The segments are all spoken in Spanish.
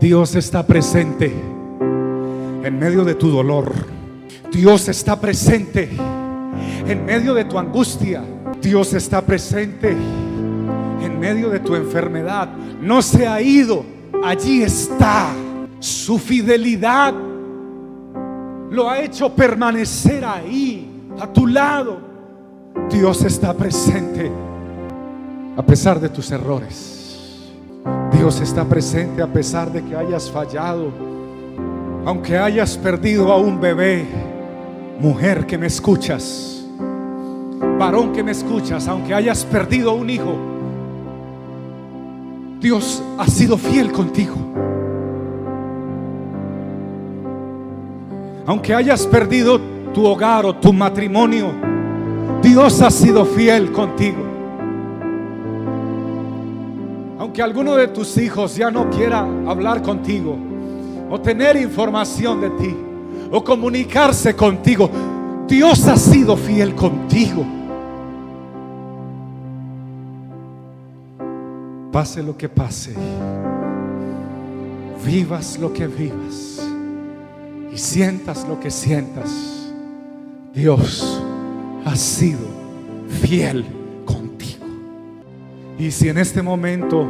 Dios está presente en medio de tu dolor. Dios está presente en medio de tu angustia. Dios está presente en medio de tu enfermedad. No se ha ido, allí está. Su fidelidad lo ha hecho permanecer ahí, a tu lado. Dios está presente a pesar de tus errores. Dios está presente a pesar de que hayas fallado. Aunque hayas perdido a un bebé, mujer que me escuchas, varón que me escuchas, aunque hayas perdido a un hijo, Dios ha sido fiel contigo. Aunque hayas perdido tu hogar o tu matrimonio, Dios ha sido fiel contigo. Aunque alguno de tus hijos ya no quiera hablar contigo o tener información de ti o comunicarse contigo, Dios ha sido fiel contigo. Pase lo que pase, vivas lo que vivas y sientas lo que sientas, Dios ha sido fiel. Y si en este momento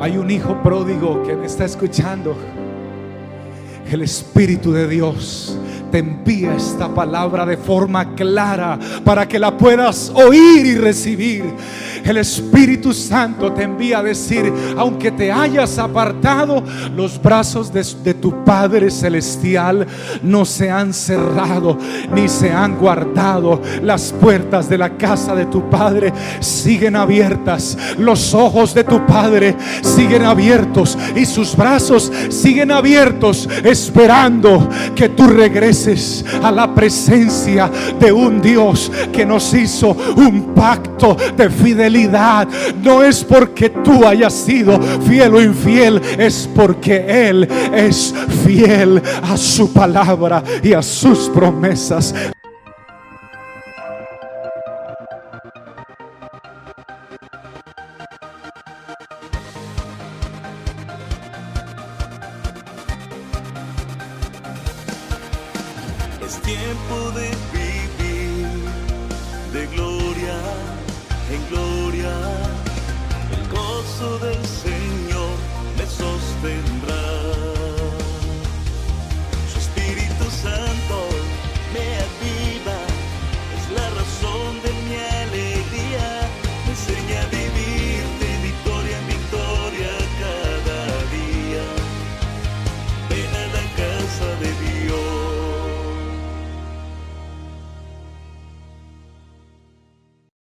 hay un hijo pródigo que me está escuchando, el Espíritu de Dios te envía esta palabra de forma clara para que la puedas oír y recibir. El Espíritu Santo te envía a decir, aunque te hayas apartado, los brazos de, tu Padre Celestial no se han cerrado ni se han guardado. Las puertas de la casa de tu Padre siguen abiertas. Los ojos de tu Padre siguen abiertos y sus brazos siguen abiertos esperando que tú regreses a la presencia de un Dios que nos hizo un pacto de fidelidad no es porque tú hayas sido fiel o infiel, es porque Él es fiel a su palabra y a sus promesas. es tiempo de vivir de gloria.